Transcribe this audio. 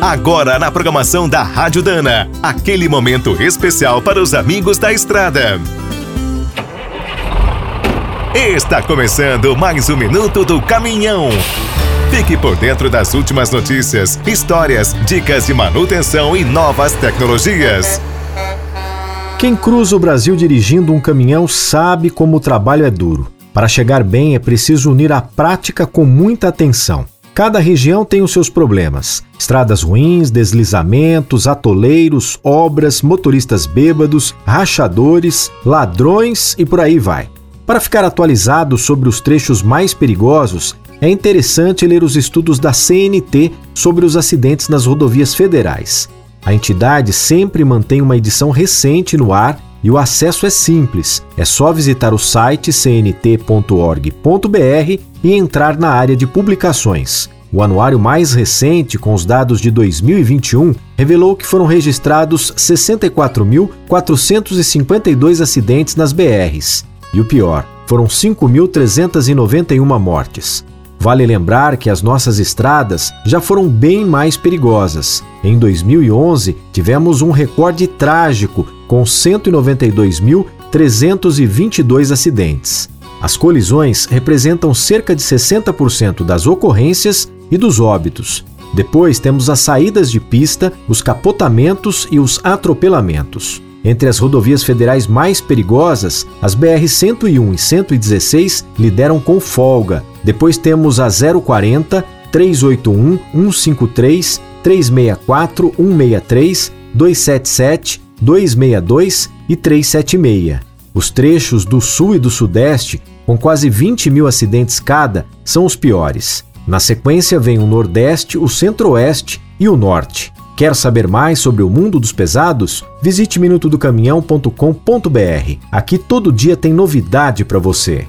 Agora na programação da Rádio Dana, aquele momento especial para os amigos da estrada. Está começando mais um minuto do caminhão. Fique por dentro das últimas notícias, histórias, dicas de manutenção e novas tecnologias. Quem cruza o Brasil dirigindo um caminhão sabe como o trabalho é duro. Para chegar bem é preciso unir a prática com muita atenção. Cada região tem os seus problemas: estradas ruins, deslizamentos, atoleiros, obras, motoristas bêbados, rachadores, ladrões e por aí vai. Para ficar atualizado sobre os trechos mais perigosos, é interessante ler os estudos da CNT sobre os acidentes nas rodovias federais. A entidade sempre mantém uma edição recente no ar e o acesso é simples. É só visitar o site cnt.org.br e entrar na área de publicações. O anuário mais recente, com os dados de 2021, revelou que foram registrados 64.452 acidentes nas BRs. E o pior, foram 5.391 mortes. Vale lembrar que as nossas estradas já foram bem mais perigosas. Em 2011, tivemos um recorde trágico com 192.322 acidentes. As colisões representam cerca de 60% das ocorrências e dos óbitos. Depois temos as saídas de pista, os capotamentos e os atropelamentos. Entre as rodovias federais mais perigosas, as BR-101 e 116 lideram com folga. Depois temos a 040, 381, 153, 364, 163, 277, 262 e 376. Os trechos do sul e do sudeste, com quase 20 mil acidentes cada, são os piores. Na sequência vem o nordeste, o centro-oeste e o norte. Quer saber mais sobre o mundo dos pesados? Visite minutodocaminhão.com.br. Aqui todo dia tem novidade para você.